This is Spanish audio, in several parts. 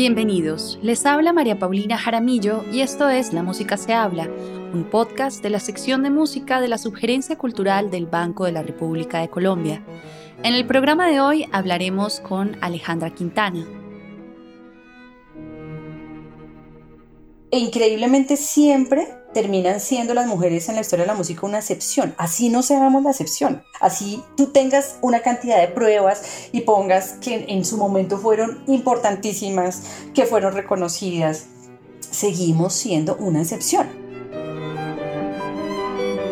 Bienvenidos, les habla María Paulina Jaramillo y esto es La Música se habla, un podcast de la sección de música de la Subgerencia Cultural del Banco de la República de Colombia. En el programa de hoy hablaremos con Alejandra Quintana. E increíblemente siempre terminan siendo las mujeres en la historia de la música una excepción. Así no seamos la excepción. Así tú tengas una cantidad de pruebas y pongas que en su momento fueron importantísimas, que fueron reconocidas. Seguimos siendo una excepción.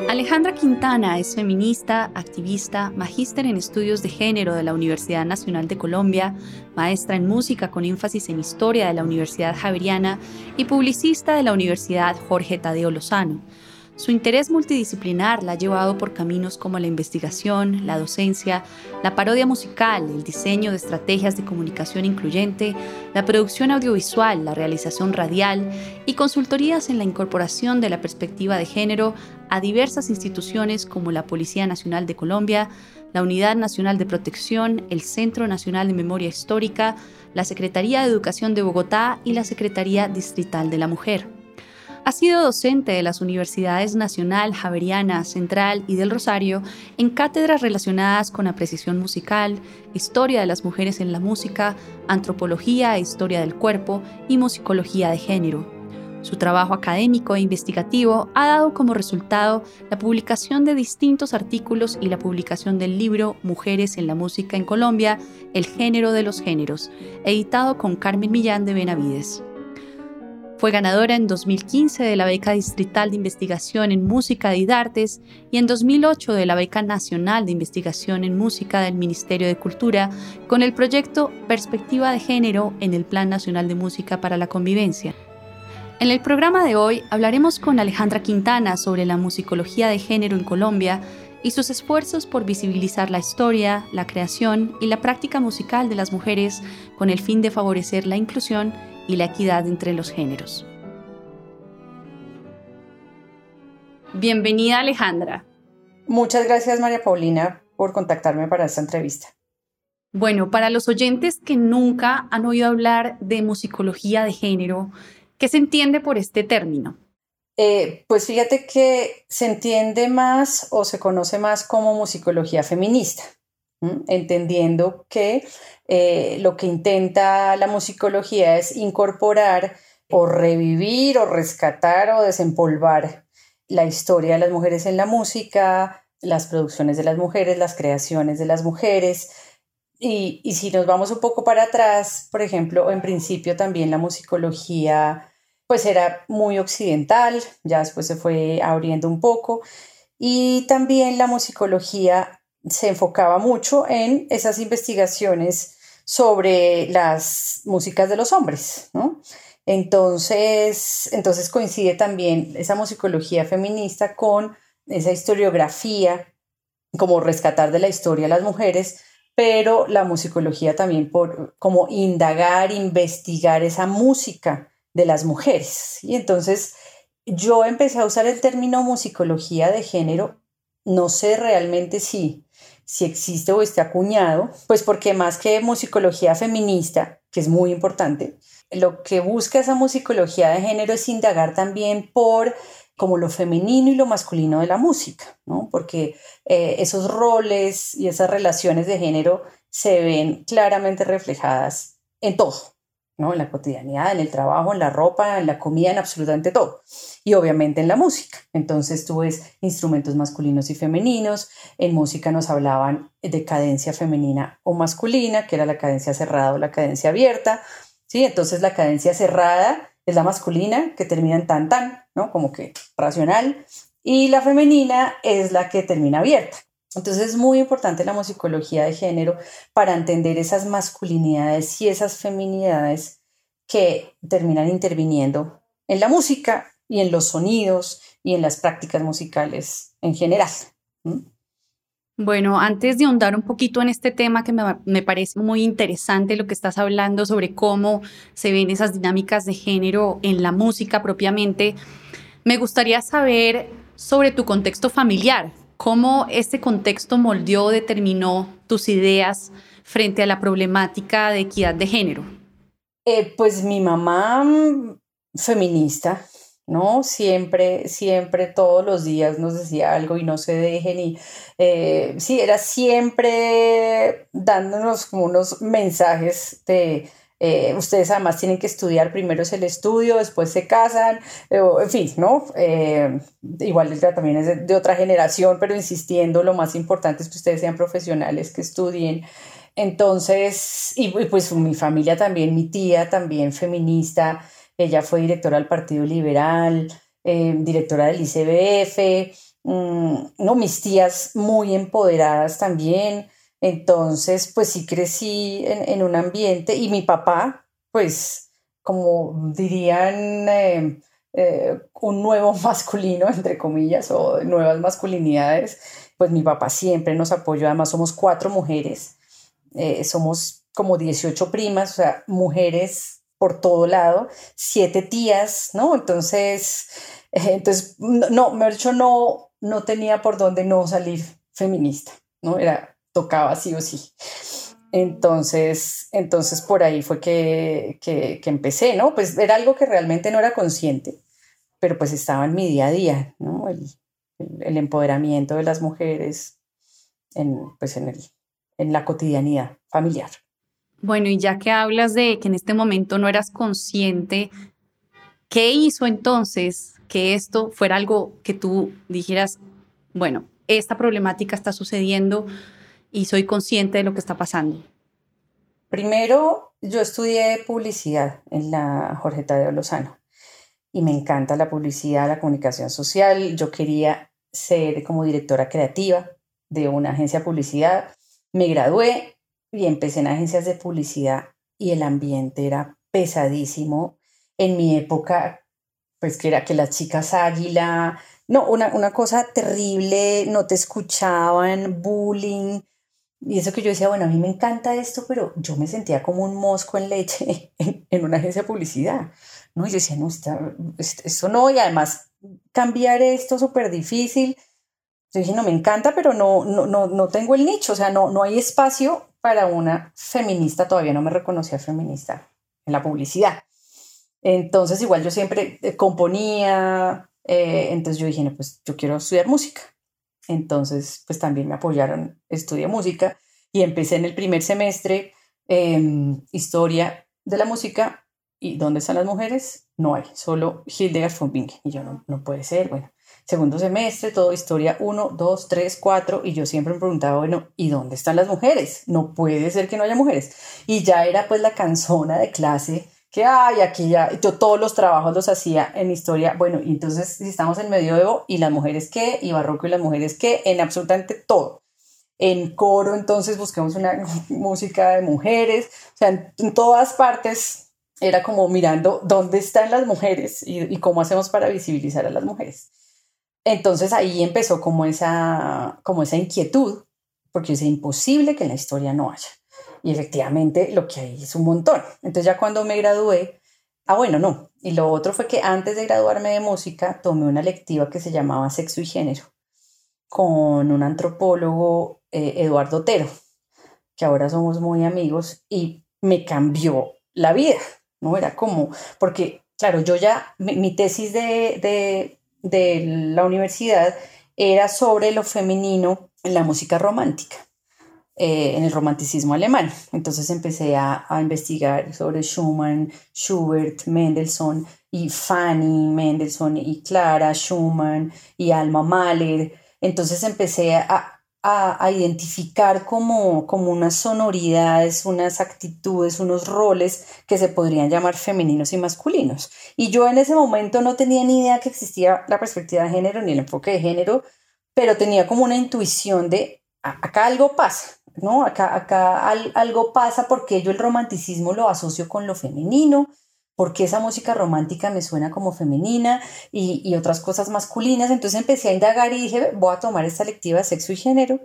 Alejandra Quintana es feminista, activista, magíster en estudios de género de la Universidad Nacional de Colombia, maestra en música con énfasis en historia de la Universidad Javeriana y publicista de la Universidad Jorge Tadeo Lozano. Su interés multidisciplinar la ha llevado por caminos como la investigación, la docencia, la parodia musical, el diseño de estrategias de comunicación incluyente, la producción audiovisual, la realización radial y consultorías en la incorporación de la perspectiva de género a diversas instituciones como la Policía Nacional de Colombia, la Unidad Nacional de Protección, el Centro Nacional de Memoria Histórica, la Secretaría de Educación de Bogotá y la Secretaría Distrital de la Mujer. Ha sido docente de las Universidades Nacional, Javeriana, Central y del Rosario en cátedras relacionadas con apreciación musical, historia de las mujeres en la música, antropología e historia del cuerpo y musicología de género. Su trabajo académico e investigativo ha dado como resultado la publicación de distintos artículos y la publicación del libro Mujeres en la Música en Colombia, El género de los géneros, editado con Carmen Millán de Benavides. Fue ganadora en 2015 de la beca distrital de investigación en música de Idartes y en 2008 de la beca nacional de investigación en música del Ministerio de Cultura con el proyecto Perspectiva de Género en el Plan Nacional de Música para la Convivencia. En el programa de hoy hablaremos con Alejandra Quintana sobre la musicología de género en Colombia y sus esfuerzos por visibilizar la historia, la creación y la práctica musical de las mujeres con el fin de favorecer la inclusión y la equidad entre los géneros. Bienvenida Alejandra. Muchas gracias María Paulina por contactarme para esta entrevista. Bueno, para los oyentes que nunca han oído hablar de musicología de género, ¿qué se entiende por este término? Eh, pues fíjate que se entiende más o se conoce más como musicología feminista entendiendo que eh, lo que intenta la musicología es incorporar o revivir o rescatar o desempolvar la historia de las mujeres en la música, las producciones de las mujeres, las creaciones de las mujeres. Y, y si nos vamos un poco para atrás, por ejemplo, en principio también la musicología pues era muy occidental, ya después se fue abriendo un poco. Y también la musicología se enfocaba mucho en esas investigaciones sobre las músicas de los hombres, Entonces, entonces coincide también esa musicología feminista con esa historiografía, como rescatar de la historia a las mujeres, pero la musicología también por como indagar, investigar esa música de las mujeres. Y entonces yo empecé a usar el término musicología de género, no sé realmente si si existe o esté acuñado, pues porque más que musicología feminista, que es muy importante, lo que busca esa musicología de género es indagar también por como lo femenino y lo masculino de la música, ¿no? Porque eh, esos roles y esas relaciones de género se ven claramente reflejadas en todo, ¿no? En la cotidianidad, en el trabajo, en la ropa, en la comida, en absolutamente todo. Y obviamente en la música. Entonces tú ves instrumentos masculinos y femeninos. En música nos hablaban de cadencia femenina o masculina, que era la cadencia cerrada o la cadencia abierta. ¿sí? Entonces la cadencia cerrada es la masculina, que termina en tan tan, ¿no? Como que racional. Y la femenina es la que termina abierta. Entonces es muy importante la musicología de género para entender esas masculinidades y esas feminidades que terminan interviniendo en la música y en los sonidos y en las prácticas musicales en general. Bueno, antes de ahondar un poquito en este tema que me, me, parece muy interesante lo que estás hablando sobre cómo se ven esas dinámicas de género en la música propiamente, me gustaría saber sobre tu contexto familiar, cómo este contexto moldeó determinó tus ideas frente a la problemática de equidad de género. Eh, pues mi mamá mm, feminista, ¿no? Siempre, siempre, todos los días nos decía algo y no se dejen y eh, sí, era siempre dándonos como unos mensajes de... Eh, ustedes además tienen que estudiar, primero es el estudio, después se casan, eh, en fin, ¿no? igual también es de, otra generación, pero insistiendo, lo más importante es que ustedes sean profesionales, que estudien. Entonces, y pues mi familia también, mi tía también feminista, ella fue directora del Partido Liberal, eh, directora del ICBF, mm, no, mis tías muy empoderadas también. Entonces, pues sí crecí en, un ambiente y mi papá, pues, como dirían, eh, eh, un nuevo masculino, entre comillas, o nuevas masculinidades, pues mi papá siempre nos apoyó. Además, somos cuatro mujeres, somos como 18 primas, o sea, mujeres por todo lado, siete tías, ¿no? Entonces, eh, entonces no, Mercho no, no tenía por dónde no salir feminista, ¿no? Era, tocaba sí o sí. Entonces, entonces por ahí fue que, que, empecé, ¿no? Pues era algo que realmente no era consciente, pero pues estaba en mi día a día, ¿no? El, el, empoderamiento de las mujeres en, pues en, el, en la cotidianidad familiar. Bueno, y ya que hablas de que en este momento no eras consciente, ¿qué hizo entonces que esto fuera algo que tú dijeras, bueno, esta problemática está sucediendo y soy consciente de lo que está pasando? Primero, yo estudié publicidad en la Jorge Tadeo Lozano y me encanta la publicidad, la comunicación social. Yo quería ser como directora creativa de una agencia de publicidad. Me gradué y empecé en agencias de publicidad y el ambiente era pesadísimo. En mi época, pues que era que las chicas águila, no, una, una cosa terrible, no te escuchaban, bullying. Y eso que yo decía, bueno, a mí me encanta esto, pero yo me sentía como un mosco en leche en, una agencia de publicidad, ¿no? Y yo decía, no, está, eso no, y además cambiar esto súper difícil. Yo dije, no, me encanta, pero no, no, no, no tengo el nicho, o sea, no, no hay espacio para una feminista, todavía no me reconocía feminista en la publicidad. Entonces, igual yo siempre eh, componía, eh, entonces yo dije, no, pues yo quiero estudiar música. Entonces, pues también me apoyaron, estudié música y empecé en el primer semestre em, historia de la música. ¿Y dónde están las mujeres? No hay, solo Hildegard von Bingen. Y yo, no, no puede ser, bueno, segundo semestre, todo historia 1, 2, 3, 4, y yo siempre me preguntaba, bueno, ¿y dónde están las mujeres? No puede ser que no haya mujeres. Y ya era pues la canzona de clase que aquí ya, yo todos los trabajos los hacía en historia, bueno, y entonces si estamos en medioevo, ¿y las mujeres qué? ¿Y barroco y las mujeres qué? En absolutamente todo. En coro, entonces busquemos una música de mujeres, o sea, en, todas partes era como mirando dónde están las mujeres y, y cómo hacemos para visibilizar a las mujeres. Entonces ahí empezó como esa, como esa inquietud, porque es imposible que en la historia no haya. Y efectivamente lo que hay es un montón. Entonces ya cuando me gradué, ah bueno, no. Y lo otro fue que antes de graduarme de música tomé una lectiva que se llamaba Sexo y Género con un antropólogo, eh, Eduardo Otero, que ahora somos muy amigos y me cambió la vida, ¿no? Era como, porque claro, yo ya, mi, tesis de de la universidad era sobre lo femenino en la música romántica, eh, en el romanticismo alemán. Entonces empecé a, investigar sobre Schumann, Schubert, Mendelssohn y Fanny Mendelssohn y Clara Schumann y Alma Mahler. Entonces empecé a, a, identificar como, como unas sonoridades, unas actitudes, unos roles que se podrían llamar femeninos y masculinos. Y yo en ese momento no tenía ni idea que existía la perspectiva de género ni el enfoque de género, pero tenía como una intuición de acá algo pasa, ¿no? Acá, acá algo pasa porque yo el romanticismo lo asocio con lo femenino, porque esa música romántica me suena como femenina y, otras cosas masculinas. Entonces empecé a indagar y dije, voy a tomar esta lectiva de sexo y género.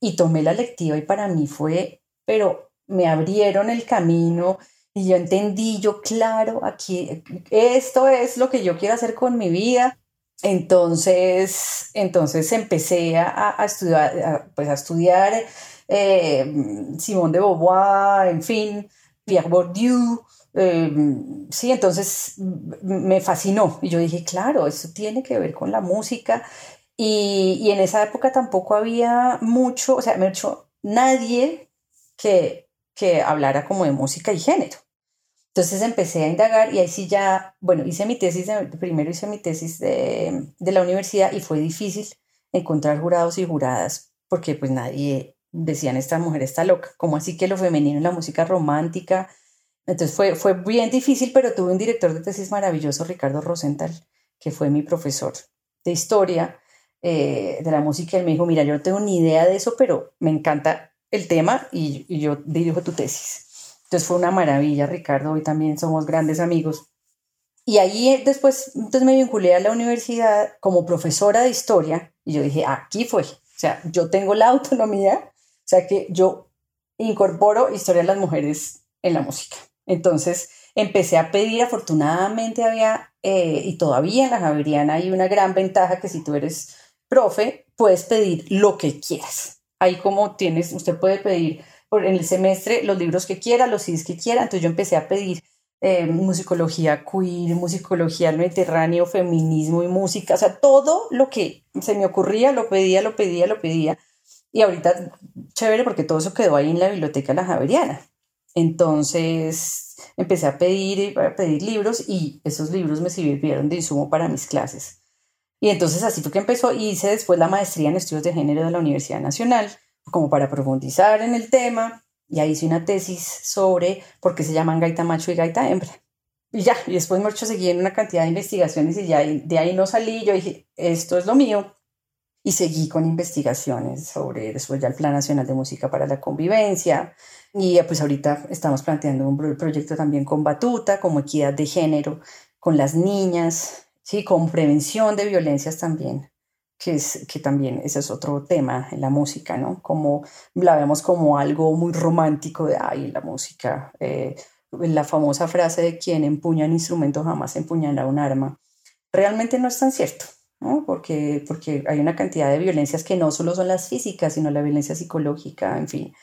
Y tomé la lectiva y para mí fue, pero me abrieron el camino y yo entendí, yo claro, aquí, esto es lo que yo quiero hacer con mi vida. Entonces, entonces empecé a, estudiar, pues a estudiar eh, Simone de Beauvoir, en fin, Pierre Bourdieu, Em, sí, entonces me fascinó y yo dije, claro, eso tiene que ver con la música. Y, y en esa época tampoco había mucho, o sea, me hecho nadie que, que hablara como de música y género. Entonces empecé a indagar y ahí sí ya, bueno, hice mi tesis, primero hice mi tesis de, de la universidad y fue difícil encontrar jurados y juradas porque pues nadie decían esta mujer está loca, como así que lo femenino en la música romántica. Entonces fue, fue bien difícil, pero tuve un director de tesis maravilloso, Ricardo Rosenthal, que fue mi profesor de historia eh, de la música. Él me dijo, mira, yo no tengo ni idea de eso, pero me encanta el tema y, y yo dirijo tu tesis. Entonces fue una maravilla, Ricardo, hoy también somos grandes amigos. Y ahí después entonces me vinculé a la universidad como profesora de historia y yo dije, aquí fue. O sea, yo tengo la autonomía sea que yo incorporo historia de las mujeres en la música. Entonces empecé a pedir, afortunadamente había, eh, y todavía en la Javeriana hay una gran ventaja que si tú eres profe, puedes pedir lo que quieras. Ahí como tienes, usted puede pedir por, en el semestre los libros que quiera, los CDs que quiera. Entonces yo empecé a pedir eh, musicología queer, musicología mediterráneo, feminismo y música, o sea, todo lo que se me ocurría, lo pedía, lo pedía, lo pedía. Y ahorita, chévere, porque todo eso quedó ahí en la biblioteca La Javeriana. Entonces, empecé a pedir, pedir libros y esos libros me sirvieron de insumo para mis clases. Y entonces así fue que empezó hice después la maestría en estudios de género de la Universidad Nacional, como para profundizar en el tema. Y ahí hice una tesis sobre por qué se llaman gaita macho y gaita hembra. Y ya, y después mucho seguí en una cantidad de investigaciones y ya de ahí no salí. Yo dije, esto es lo mío y seguí con investigaciones sobre después ya el Plan Nacional de Música para la Convivencia y pues ahorita estamos planteando un proyecto también con Batuta, como equidad de género, con las niñas, sí, con prevención de violencias también, que, es, que también ese es otro tema en la música, ¿no? Como la vemos como algo muy romántico de, ay, la música, eh, la famosa frase de quien empuña un instrumento jamás empuñará un arma, realmente no es tan cierto. Porque, porque hay una cantidad de violencias que no solo son las físicas, sino la violencia psicológica, en fin.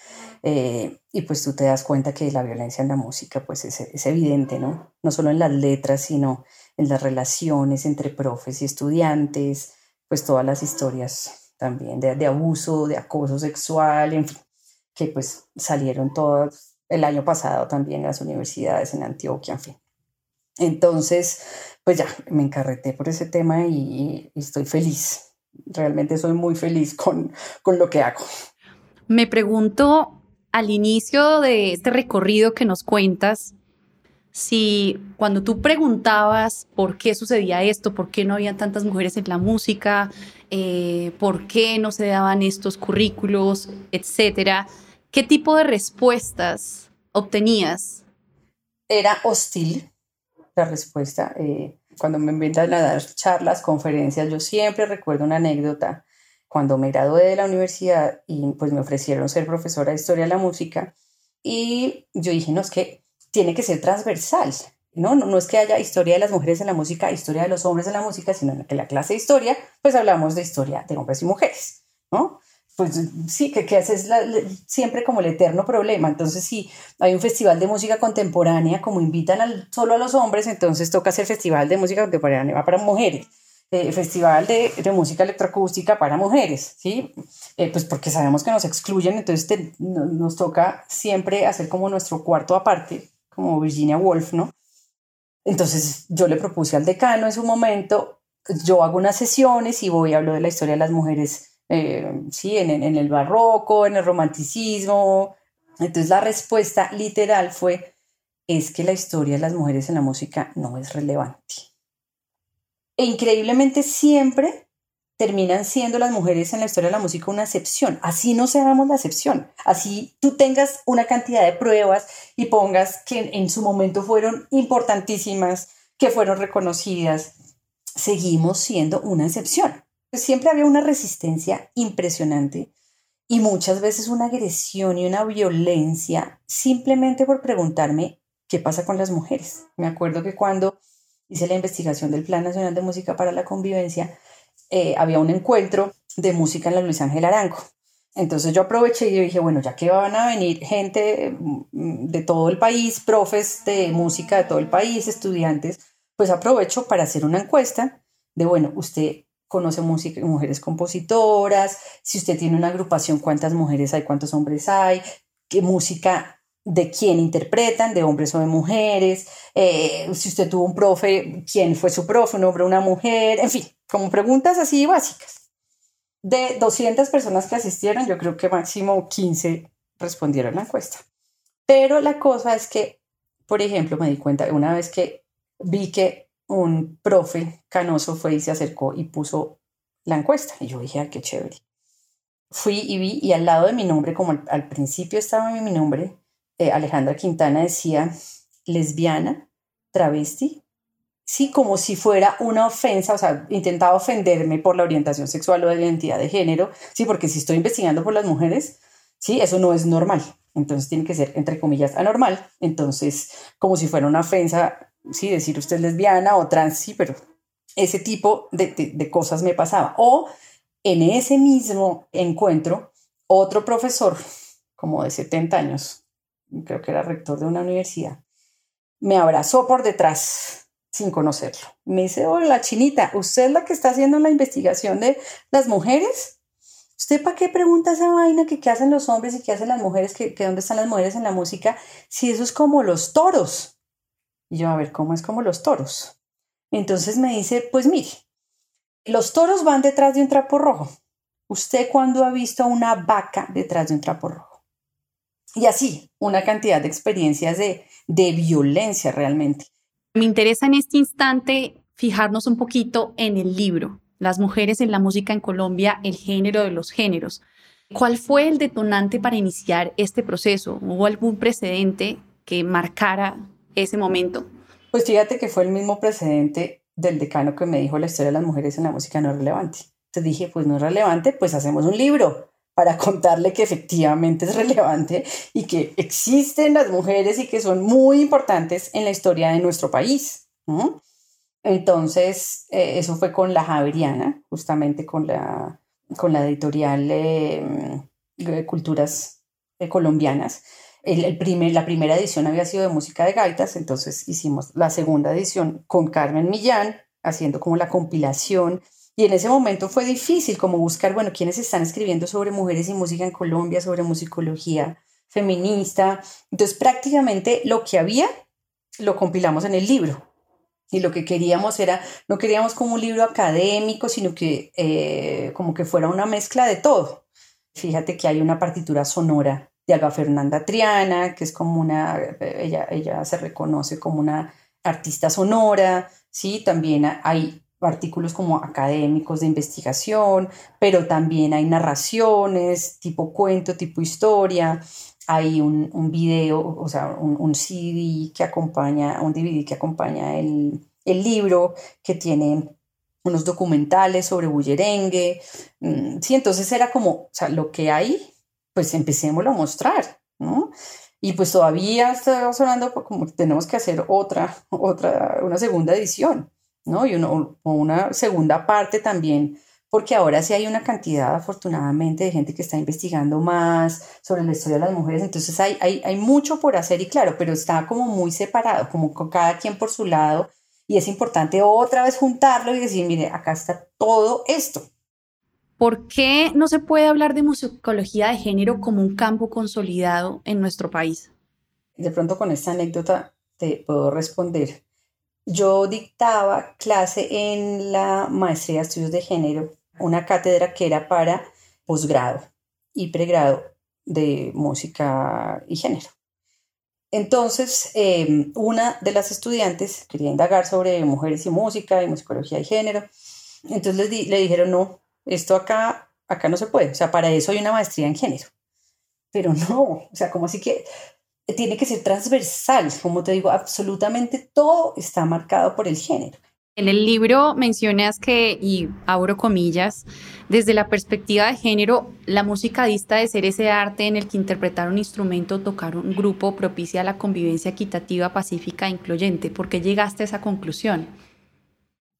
Eh, y pues tú te das cuenta que la violencia en la música pues es, es, evidente, ¿no? No solo en las letras, sino en las relaciones entre profes y estudiantes, pues todas las historias también de, de abuso, de acoso sexual, en fin, que pues salieron todas el año pasado también en las universidades en Antioquia, en fin. Entonces, pues ya, me encarreté por ese tema y, estoy feliz. Realmente soy muy feliz con, con lo que hago. Me pregunto al inicio de este recorrido que nos cuentas, si cuando tú preguntabas por qué sucedía esto, por qué no había tantas mujeres en la música, eh, por qué no se daban estos currículos, etcétera, ¿qué tipo de respuestas obtenías? Era hostil, la respuesta. Eh, cuando me invitan a dar charlas, conferencias, yo siempre recuerdo una anécdota. Cuando me gradué de la universidad y pues me ofrecieron ser profesora de historia de la música y yo dije, no, es que tiene que ser transversal. ¿no? No, no es que haya historia de las mujeres en la música, historia de los hombres en la música, sino que en la clase de historia, pues hablamos de historia de hombres y mujeres, ¿no? Pues sí, que, que es siempre como el eterno problema. Entonces, si hay un festival de música contemporánea, como invitan solo a los hombres, entonces toca hacer festival de música contemporánea para mujeres. Eh, festival de, música electroacústica para mujeres, ¿sí? Eh, pues porque sabemos que nos excluyen, entonces nos toca siempre hacer como nuestro cuarto aparte, como Virginia Woolf, ¿no? Entonces yo le propuse al decano en su momento, yo hago unas sesiones y voy a hablar de la historia de las mujeres eh, sí, en, en, el barroco, en el romanticismo. Entonces la respuesta literal fue, es que la historia de las mujeres en la música no es relevante. E increíblemente siempre terminan siendo las mujeres en la historia de la música una excepción. Así no seamos la excepción. Así tú tengas una cantidad de pruebas y pongas que en su momento fueron importantísimas, que fueron reconocidas, seguimos siendo una excepción siempre había una resistencia impresionante y muchas veces una agresión y una violencia simplemente por preguntarme qué pasa con las mujeres. Me acuerdo que cuando hice la investigación del Plan Nacional de Música para la Convivencia, eh, había un encuentro de música en la Luis Ángel Arango. Entonces yo aproveché y dije, bueno, ya que van a venir gente mm, de todo el país, profes de música de todo el país, estudiantes, pues aprovecho para hacer una encuesta de, bueno, usted conoce música, mujeres compositoras, si usted tiene una agrupación, cuántas mujeres hay, cuántos hombres hay, qué música de quién interpretan, de hombres o de mujeres, eh, si usted tuvo un profe, quién fue su profe, un hombre o una mujer, en fin, como preguntas así básicas. De 200 personas que asistieron, yo creo que máximo 15 respondieron la encuesta. Pero la cosa es que, por ejemplo, me di cuenta una vez que vi que un profe canoso fue y se acercó y puso la encuesta. Y yo dije, ay, qué chévere. Fui y vi, y al lado de mi nombre, como al, principio estaba mi nombre, eh, Alejandra Quintana decía lesbiana, travesti, sí, como si fuera una ofensa, o sea, intentaba ofenderme por la orientación sexual o de la identidad de género, sí, porque si estoy investigando por las mujeres, sí, eso no es normal, entonces tiene que ser, entre comillas, anormal, entonces, como si fuera una ofensa sí, decir usted es lesbiana o trans, sí, pero ese tipo de, cosas me pasaba. O en ese mismo encuentro, otro profesor, como de 70 años, creo que era rector de una universidad, me abrazó por detrás sin conocerlo. Me dice, hola chinita, ¿usted es la que está haciendo la investigación de las mujeres? ¿Usted para qué pregunta esa vaina que qué hacen los hombres y qué hacen las mujeres, que dónde están las mujeres en la música, si eso es como los toros? Y yo, a ver, ¿cómo es como los toros? Entonces me dice, pues mire, los toros van detrás de un trapo rojo. ¿Usted cuándo ha visto una vaca detrás de un trapo rojo? Y así, una cantidad de experiencias de, de violencia realmente. Me interesa en este instante fijarnos un poquito en el libro, Las mujeres en la música en Colombia, el género de los géneros. ¿Cuál fue el detonante para iniciar este proceso? ¿Hubo algún precedente que marcara ese momento? Pues fíjate que fue el mismo precedente del decano que me dijo la historia de las mujeres en la música no relevante. Entonces dije, pues no es relevante, pues hacemos un libro para contarle que efectivamente es relevante y que existen las mujeres y que son muy importantes en la historia de nuestro país. Entonces, eh, eso fue con la Javeriana, justamente con la, con la editorial eh, de Culturas eh, Colombianas el, primer, la primera edición había sido de música de gaitas, entonces hicimos la segunda edición con Carmen Millán, haciendo como la compilación. Y en ese momento fue difícil como buscar, bueno, quiénes están escribiendo sobre mujeres y música en Colombia, sobre musicología feminista. Entonces prácticamente lo que había lo compilamos en el libro. Y lo que queríamos era, no queríamos como un libro académico, sino que eh, como que fuera una mezcla de todo. Fíjate que hay una partitura sonora de Alba Fernanda Triana, que es como una, ella, ella se reconoce como una artista sonora, ¿sí? También hay artículos como académicos de investigación, pero también hay narraciones, tipo cuento, tipo historia, hay un, video, o sea, un, un, CD que acompaña, un DVD que acompaña el, el libro, que tiene unos documentales sobre bullerengue, mm, sí, entonces era como, o sea, lo que hay pues empecémoslo a mostrar, ¿no? Y pues todavía está sonando como que tenemos que hacer otra, otra, una segunda edición, ¿no? Y uno, una segunda parte también, porque ahora sí hay una cantidad, afortunadamente, de gente que está investigando más sobre la historia de las mujeres, entonces hay, hay, hay mucho por hacer y claro, pero está como muy separado, como con cada quien por su lado, y es importante otra vez juntarlo y decir, mire, acá está todo esto, ¿Por qué no se puede hablar de musicología de género como un campo consolidado en nuestro país? De pronto con esta anécdota te puedo responder. Yo dictaba clase en la maestría de estudios de género, una cátedra que era para posgrado y pregrado de música y género. Entonces, em, una de las estudiantes quería indagar sobre mujeres y música y musicología y género. Entonces le dijeron, no, esto acá, acá no se puede, o sea, para eso hay una maestría en género. Pero no, o sea, como así que tiene que ser transversal, como te digo, absolutamente todo está marcado por el género. En el libro mencionas que, y abro comillas, desde la perspectiva de género, la música dista de ser ese arte en el que interpretar un instrumento o tocar un grupo propicia la convivencia equitativa, pacífica e incluyente. ¿Por qué llegaste a esa conclusión?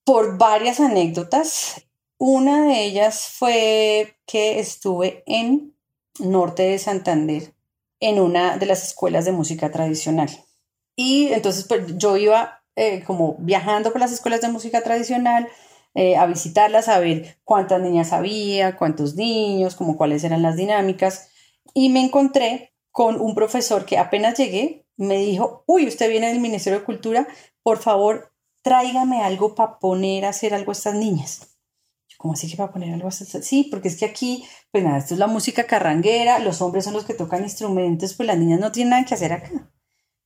Por varias anécdotas una de ellas fue que estuve en norte de Santander, en una de las escuelas de música tradicional. Y entonces pues, yo iba eh, como viajando por las escuelas de música tradicional, eh, a visitarlas, a ver cuántas niñas había, cuántos niños, como cuáles eran las dinámicas. Y me encontré con un profesor que apenas llegué, me dijo, uy, usted viene del Ministerio de Cultura, por favor, tráigame algo para poner a hacer algo a estas niñas. ¿Cómo así que para poner algo a estas? Sí, porque es que aquí, pues nada, esto es la música carranguera, los hombres son los que tocan instrumentos, pues las niñas no tienen nada que hacer acá.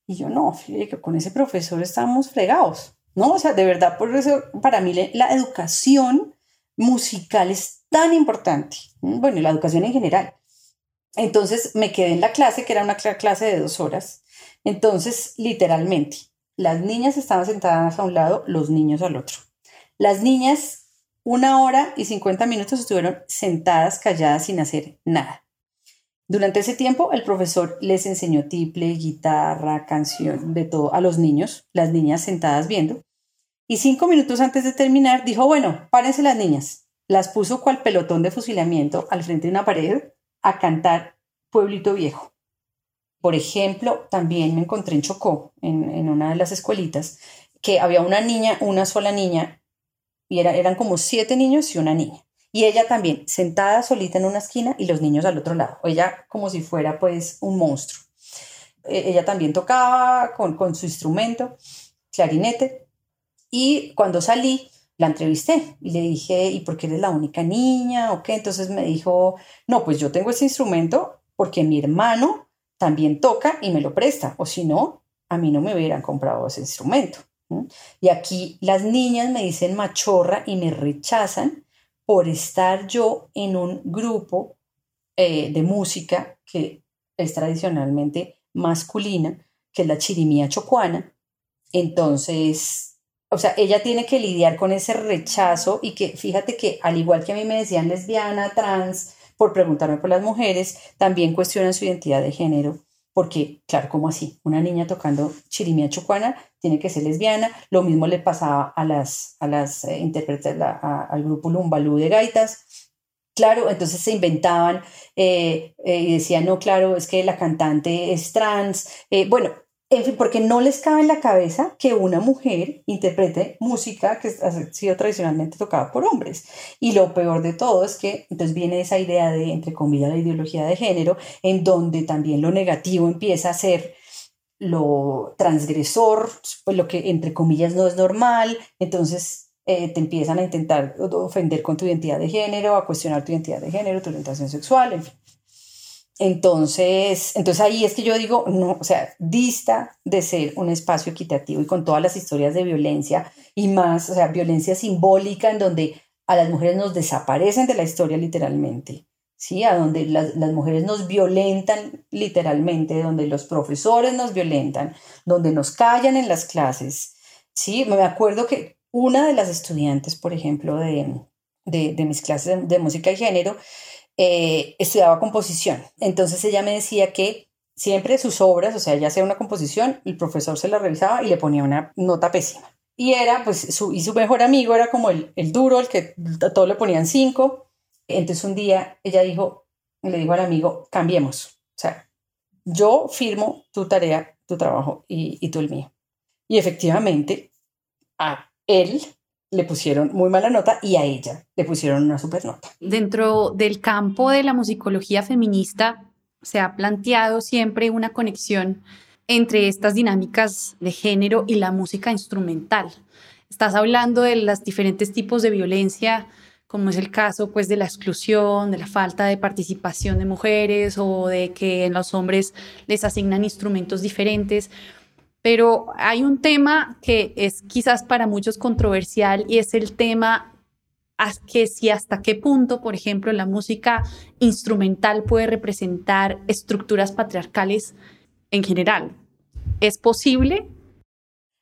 Y yo, no, que con ese profesor estamos fregados, ¿no? O sea, de verdad, por eso para mí la educación musical es tan importante. Bueno, la educación en general. Entonces me quedé en la clase, que era una clase de dos horas. Entonces, literalmente, las niñas estaban sentadas a un lado, los niños al otro. Las niñas, una hora y cincuenta minutos estuvieron sentadas, calladas, sin hacer nada. Durante ese tiempo, el profesor les enseñó tiple, guitarra, canción, de todo a los niños, las niñas sentadas viendo. Y cinco minutos antes de terminar, dijo, bueno, párense las niñas. Las puso cual pelotón de fusilamiento al frente de una pared a cantar Pueblito Viejo. Por ejemplo, también me encontré en Chocó, en, una de las escuelitas, que había una niña, una sola niña, y eran como siete niños y una niña. Y ella también, sentada solita en una esquina y los niños al otro lado. Ella como si fuera pues un monstruo. E, ella también tocaba con, con su instrumento, clarinete. Y cuando salí, la entrevisté y le dije, ¿y por qué eres la única niña? ¿O qué? Entonces me dijo, no, pues yo tengo ese instrumento porque mi hermano también toca y me lo presta, o si no, a mí no me hubieran comprado ese instrumento. Y aquí las niñas me dicen machorra y me rechazan por estar yo en un grupo eh, de música que es tradicionalmente masculina, que es la chirimía chocuana. Entonces, o sea, ella tiene que lidiar con ese rechazo y que fíjate que al igual que a mí me decían lesbiana, trans, por preguntarme por las mujeres, también cuestionan su identidad de género, porque, claro, ¿cómo así? Una niña tocando chirimía chocuana tiene que ser lesbiana, lo mismo le pasaba a las, a las eh, intérpretes, al grupo Lumbalú de gaitas, Claro, entonces se inventaban eh, eh, y decían, no, claro, es que la cantante es trans. bueno, porque no les cabe en la cabeza que una mujer interprete música que ha sido tradicionalmente tocada por hombres. Y lo peor de todo es que entonces viene esa idea de, entre comillas, la ideología de género, en donde también lo negativo empieza a ser lo transgresor, pues lo que entre comillas no es normal, entonces eh, te empiezan a intentar ofender con tu identidad de género, a cuestionar tu identidad de género, tu orientación sexual, en fin. Entonces, entonces ahí es que yo digo, no, o sea, dista de ser un espacio equitativo y con todas las historias de violencia y más, o sea, violencia simbólica en donde a las mujeres nos desaparecen de la historia literalmente, ¿sí? A donde las, las mujeres nos violentan literalmente, donde los profesores nos violentan, donde nos callan en las clases, ¿sí? Me acuerdo que una de las estudiantes, por ejemplo, de, de, mis clases de música y género, eh, estudiaba composición. Entonces ella me decía que siempre sus obras, o sea, ya sea una composición, el profesor se la revisaba y le ponía una nota pésima. Y era, pues, su, y su mejor amigo era como el, el duro, el que a todos le ponían cinco. Entonces un día ella dijo, le dijo al amigo, cambiemos. O sea, yo firmo tu tarea, tu trabajo y, y tú el mío. Y efectivamente, a él le pusieron muy mala nota y a ella le pusieron una super nota. Dentro del campo de la musicología feminista se ha planteado siempre una conexión entre estas dinámicas de género y la música instrumental. Estás hablando de los diferentes tipos de violencia, como es el caso pues de la exclusión, de la falta de participación de mujeres o de que en los hombres les asignan instrumentos diferentes. Pero hay un tema que es quizás para muchos controversial y es el tema que si hasta qué punto, por ejemplo, la música instrumental puede representar estructuras patriarcales en general. ¿Es posible?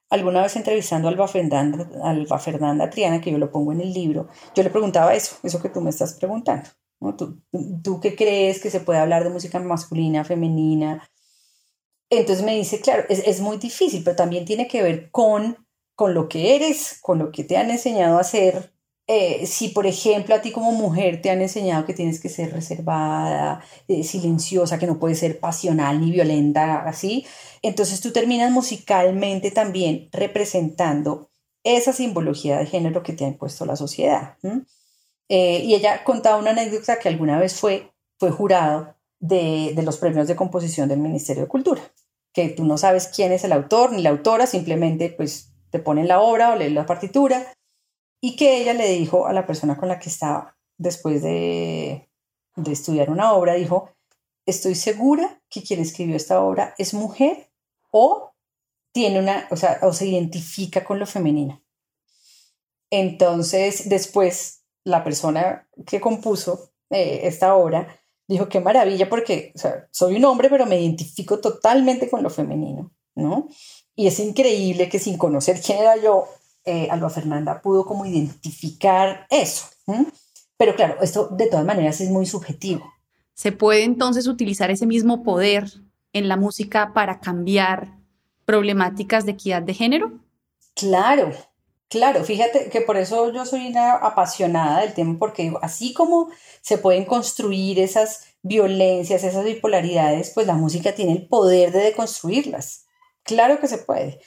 Alguna vez entrevistando a Alba Fernanda, Triana, que yo lo pongo en el libro, yo le preguntaba eso, eso que tú me estás preguntando. ¿Tú, ¿Tú qué crees que se puede hablar de música masculina, femenina? Entonces me dice, claro, es, muy difícil, pero también tiene que ver con, con lo que eres, con lo que te han enseñado a hacer eh, si, por ejemplo, a ti como mujer te han enseñado que tienes que ser reservada, eh, silenciosa, que no puedes ser pasional ni violenta, así, entonces tú terminas musicalmente también representando esa simbología de género que te ha impuesto la sociedad. Eh, y ella contaba una anécdota que alguna vez fue, fue jurado de, de los premios de composición del Ministerio de Cultura, que tú no sabes quién es el autor ni la autora, simplemente pues te ponen la obra o lees la partitura y que ella le dijo a la persona con la que estaba después de, de estudiar una obra, dijo, estoy segura que quien escribió esta obra es mujer o tiene una, o sea, o se identifica con lo femenino. Entonces, después, la persona que compuso eh, esta obra dijo, qué maravilla, porque o sea, soy un hombre, pero me identifico totalmente con lo femenino, ¿no? Y es increíble que sin conocer quién era yo, eh, Alba Fernanda pudo como identificar eso. Pero claro, esto de todas maneras es muy subjetivo. ¿Se puede entonces utilizar ese mismo poder en la música para cambiar problemáticas de equidad de género? Claro, claro. Fíjate que por eso yo soy una apasionada del tema, porque así como se pueden construir esas violencias, esas bipolaridades, pues la música tiene el poder de deconstruirlas. Claro que se puede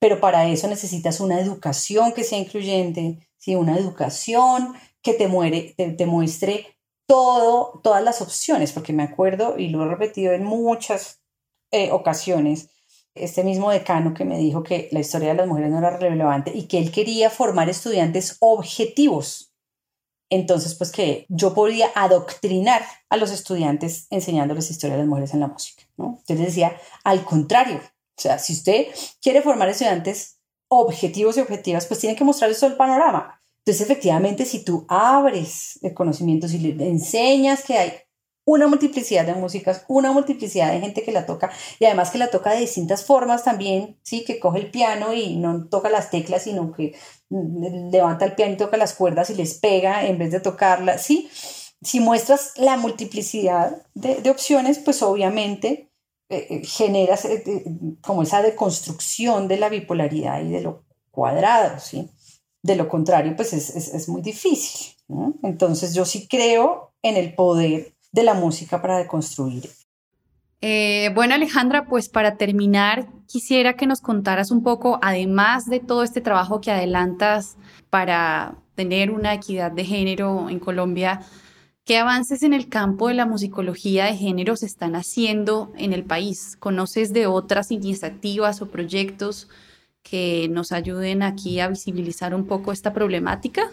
pero para eso necesitas una educación que sea incluyente, ¿sí? una educación que te, muestre todo, todas las opciones, porque me acuerdo, y lo he repetido en muchas eh, ocasiones, este mismo decano que me dijo que la historia de las mujeres no era relevante y que él quería formar estudiantes objetivos. Entonces, pues que yo podía adoctrinar a los estudiantes enseñándoles historia de las mujeres en la música. ¿no? Entonces decía, al contrario, o sea, si usted quiere formar estudiantes objetivos y objetivas, pues tiene que mostrarles todo el panorama. Entonces, efectivamente, si tú abres el conocimiento, si le enseñas que hay una multiplicidad de músicas, una multiplicidad de gente que la toca y además que la toca de distintas formas también, sí, que coge el piano y no toca las teclas, sino que levanta el piano y toca las cuerdas y les pega en vez de tocarlas, sí. Si muestras la multiplicidad de, opciones, pues obviamente eh, eh, genera eh, como esa deconstrucción de la bipolaridad y de lo cuadrado, ¿sí? De lo contrario, pues es, es, muy difícil. Entonces yo sí creo en el poder de la música para deconstruir. bueno, Alejandra, pues para terminar, quisiera que nos contaras un poco, además de todo este trabajo que adelantas para tener una equidad de género en Colombia, ¿Qué avances en el campo de la musicología de género se están haciendo en el país? ¿Conoces de otras iniciativas o proyectos que nos ayuden aquí a visibilizar un poco esta problemática?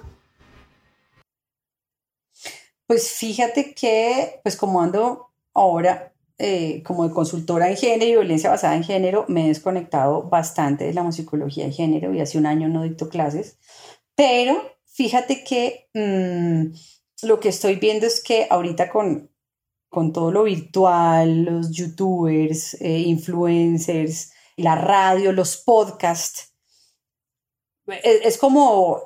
Pues fíjate que, pues como ando ahora eh, como de consultora en género y violencia basada en género, me he desconectado bastante de la musicología de género y hace un año no dicto clases, pero fíjate que... Mm, lo que estoy viendo es que ahorita con, con todo lo virtual, los youtubers, eh, influencers, la radio, los podcasts, es, es, como,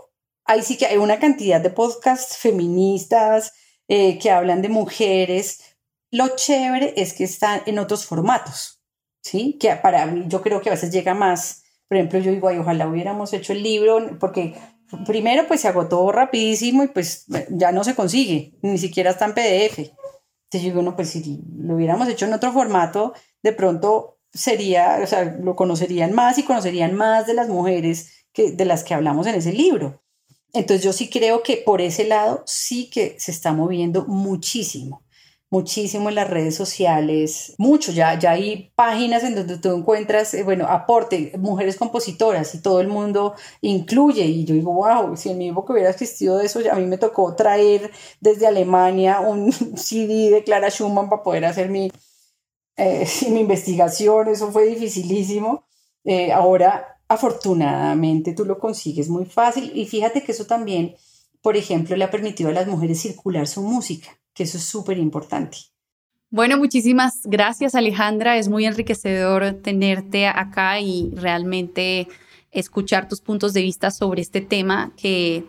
ahí sí que hay una cantidad de podcasts feministas eh, que hablan de mujeres. Lo chévere es que están en otros formatos, ¿sí? Que para mí yo creo que a veces llega más. Por ejemplo, yo digo, ay, ojalá hubiéramos hecho el libro, porque primero pues se agotó rapidísimo y pues ya no se consigue, ni siquiera está en PDF. Entonces yo digo, no, pues si lo hubiéramos hecho en otro formato, de pronto sería, o sea, lo conocerían más y conocerían más de las mujeres que, de las que hablamos en ese libro. Entonces yo sí creo que por ese lado sí que se está moviendo muchísimo muchísimo en las redes sociales, mucho, ya, ya hay páginas en donde tú encuentras, eh, bueno, aporte, mujeres compositoras y todo el mundo incluye. Y yo digo, wow, si en mi época hubiera existido eso, a mí me tocó traer desde Alemania un CD de Clara Schumann para poder hacer mi, eh, mi investigación, eso fue dificilísimo. Eh, ahora, afortunadamente, tú lo consigues muy fácil y fíjate que eso también, por ejemplo, le ha permitido a las mujeres circular su música que eso es súper importante. Bueno, muchísimas gracias Alejandra, es muy enriquecedor tenerte acá y realmente escuchar tus puntos de vista sobre este tema que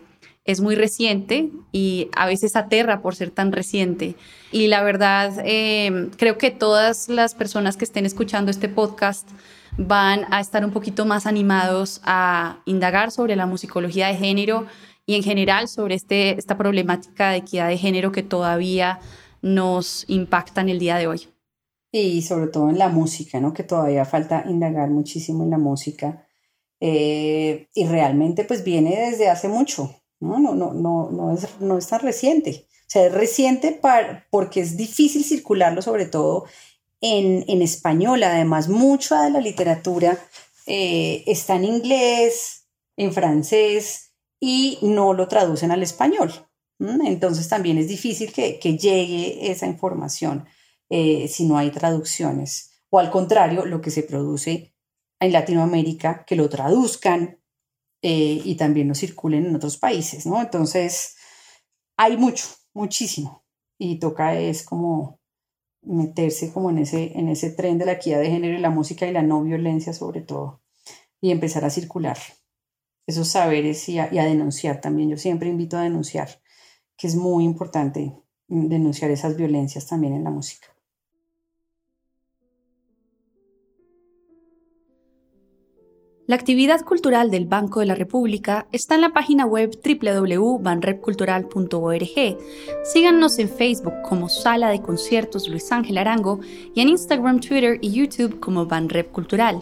es muy reciente y a veces aterra por ser tan reciente. Y la verdad, eh, creo que todas las personas que estén escuchando este podcast van a estar un poquito más animados a indagar sobre la musicología de género y en general sobre este, esta problemática de equidad de género que todavía nos impacta en el día de hoy. Y sobre todo en la música, ¿no? que todavía falta indagar muchísimo en la música. Eh, y realmente pues viene desde hace mucho, no, no, no, no, no, es, no es tan reciente. O sea, es reciente para, porque es difícil circularlo, sobre todo en, en español. Además, mucha de la literatura eh, está en inglés, en francés y no lo traducen al español. Entonces también es difícil que, que llegue esa información eh, si no hay traducciones. O al contrario, lo que se produce en Latinoamérica, que lo traduzcan eh, y también lo circulen en otros países, ¿no? Entonces, hay mucho, muchísimo. Y toca es como meterse como en ese, en ese tren de la equidad de género y la música y la no violencia sobre todo, y empezar a circular esos saberes y a, y a denunciar también. Yo siempre invito a denunciar, que es muy importante denunciar esas violencias también en la música. La actividad cultural del Banco de la República está en la página web www.banrepcultural.org. Síganos en Facebook como Sala de Conciertos Luis Ángel Arango y en Instagram, Twitter y YouTube como Banrep Cultural.